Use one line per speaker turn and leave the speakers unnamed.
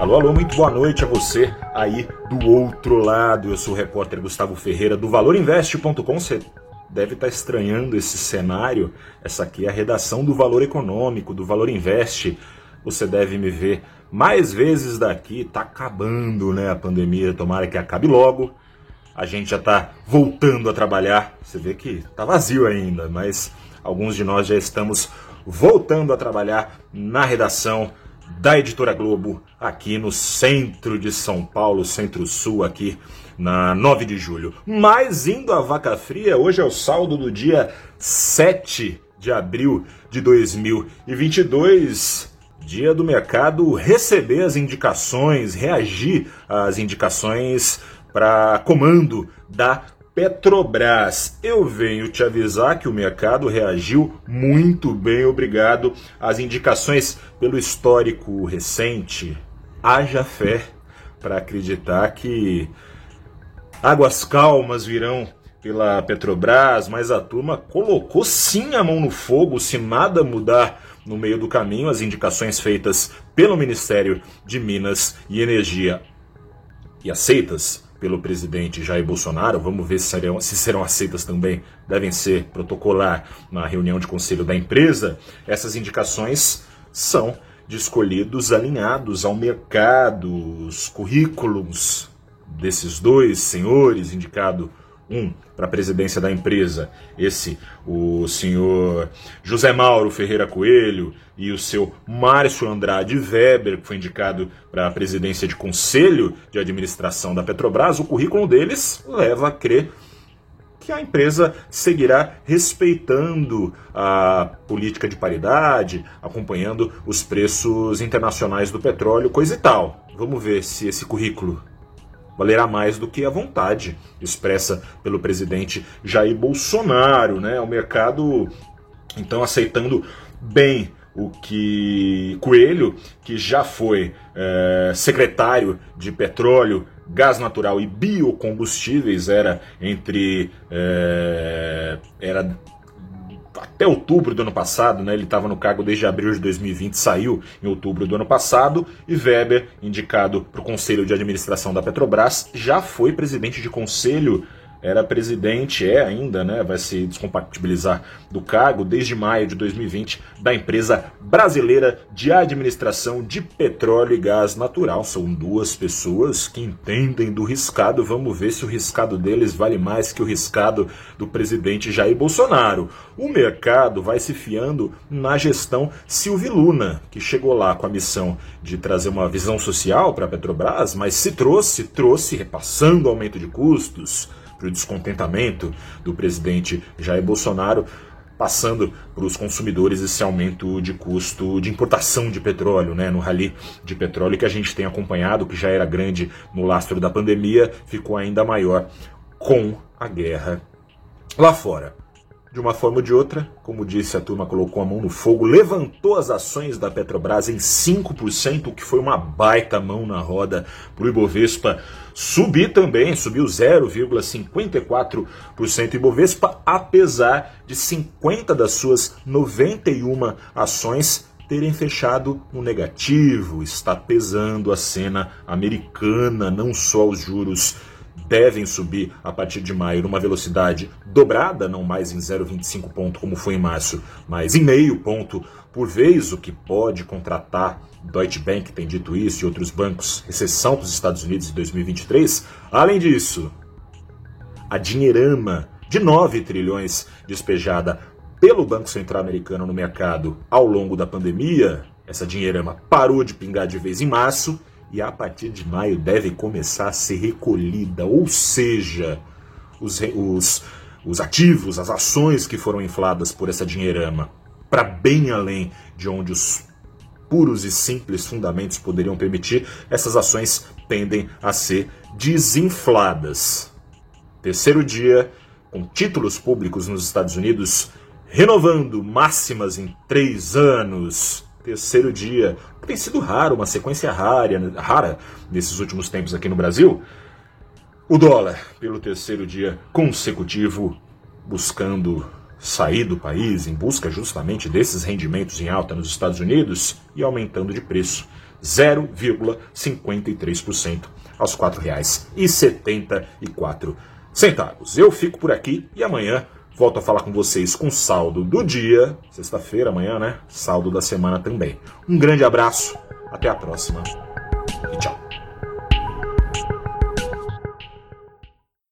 Alô, alô, muito boa noite a você aí do outro lado. Eu sou o repórter Gustavo Ferreira do valorinveste.com. Você deve estar estranhando esse cenário. Essa aqui é a redação do Valor Econômico, do Valor Investe. Você deve me ver mais vezes daqui. Tá acabando, né, a pandemia. Tomara que acabe logo. A gente já tá voltando a trabalhar. Você vê que tá vazio ainda, mas alguns de nós já estamos voltando a trabalhar na redação da Editora Globo, aqui no centro de São Paulo, centro-sul, aqui na 9 de julho. Mas indo à vaca fria, hoje é o saldo do dia 7 de abril de 2022. Dia do mercado receber as indicações, reagir às indicações para comando da Petrobras. Eu venho te avisar que o mercado reagiu muito bem, obrigado às indicações pelo histórico recente. Haja fé para acreditar que águas calmas virão pela Petrobras, mas a turma colocou sim a mão no fogo se nada mudar no meio do caminho as indicações feitas pelo Ministério de Minas e Energia e aceitas pelo presidente Jair Bolsonaro, vamos ver se serão, se serão aceitas também, devem ser protocolar na reunião de conselho da empresa. Essas indicações são de escolhidos alinhados ao mercado, os currículos desses dois senhores, indicado um para a presidência da empresa, esse o senhor José Mauro Ferreira Coelho e o seu Márcio Andrade Weber, que foi indicado para a presidência de conselho de administração da Petrobras, o currículo deles leva a crer que a empresa seguirá respeitando a política de paridade, acompanhando os preços internacionais do petróleo, coisa e tal. Vamos ver se esse currículo valerá mais do que a vontade expressa pelo presidente Jair Bolsonaro, né? O mercado então aceitando bem o que Coelho, que já foi é, secretário de petróleo, gás natural e biocombustíveis, era entre é, era até outubro do ano passado, né? Ele estava no cargo desde abril de 2020, saiu em outubro do ano passado, e Weber, indicado para o Conselho de Administração da Petrobras, já foi presidente de conselho era presidente, é ainda, né, vai se descompatibilizar do cargo desde maio de 2020 da empresa brasileira de administração de petróleo e gás natural. São duas pessoas que entendem do riscado. Vamos ver se o riscado deles vale mais que o riscado do presidente Jair Bolsonaro. O mercado vai se fiando na gestão Silvio Luna, que chegou lá com a missão de trazer uma visão social para a Petrobras, mas se trouxe, trouxe repassando aumento de custos para o descontentamento do presidente Jair Bolsonaro, passando para os consumidores esse aumento de custo de importação de petróleo, né, no rally de petróleo que a gente tem acompanhado, que já era grande no lastro da pandemia, ficou ainda maior com a guerra lá fora de uma forma ou de outra, como disse, a turma colocou a mão no fogo, levantou as ações da Petrobras em 5%, o que foi uma baita mão na roda para o Ibovespa subir também, subiu 0,54% Ibovespa, apesar de 50 das suas 91 ações terem fechado no negativo, está pesando a cena americana, não só os juros devem subir a partir de maio numa velocidade dobrada, não mais em 0,25 ponto como foi em março, mas em meio ponto por vez, o que pode contratar Deutsche Bank tem dito isso e outros bancos, recessão para os Estados Unidos em 2023. Além disso, a dinheirama de 9 trilhões despejada pelo Banco Central Americano no mercado ao longo da pandemia, essa dinheirama parou de pingar de vez em março e a partir de maio deve começar a ser recolhida, ou seja, os, os, os ativos, as ações que foram infladas por essa dinheirama, para bem além de onde os puros e simples fundamentos poderiam permitir, essas ações tendem a ser desinfladas. Terceiro dia, com títulos públicos nos Estados Unidos renovando máximas em três anos terceiro dia, tem sido raro, uma sequência rara, rara nesses últimos tempos aqui no Brasil. O dólar, pelo terceiro dia consecutivo, buscando sair do país em busca justamente desses rendimentos em alta nos Estados Unidos e aumentando de preço. 0,53% aos R$ 4,74. Eu fico por aqui e amanhã volto a falar com vocês com saldo do dia, sexta-feira, amanhã, né? Saldo da semana também. Um grande abraço, até a próxima e tchau.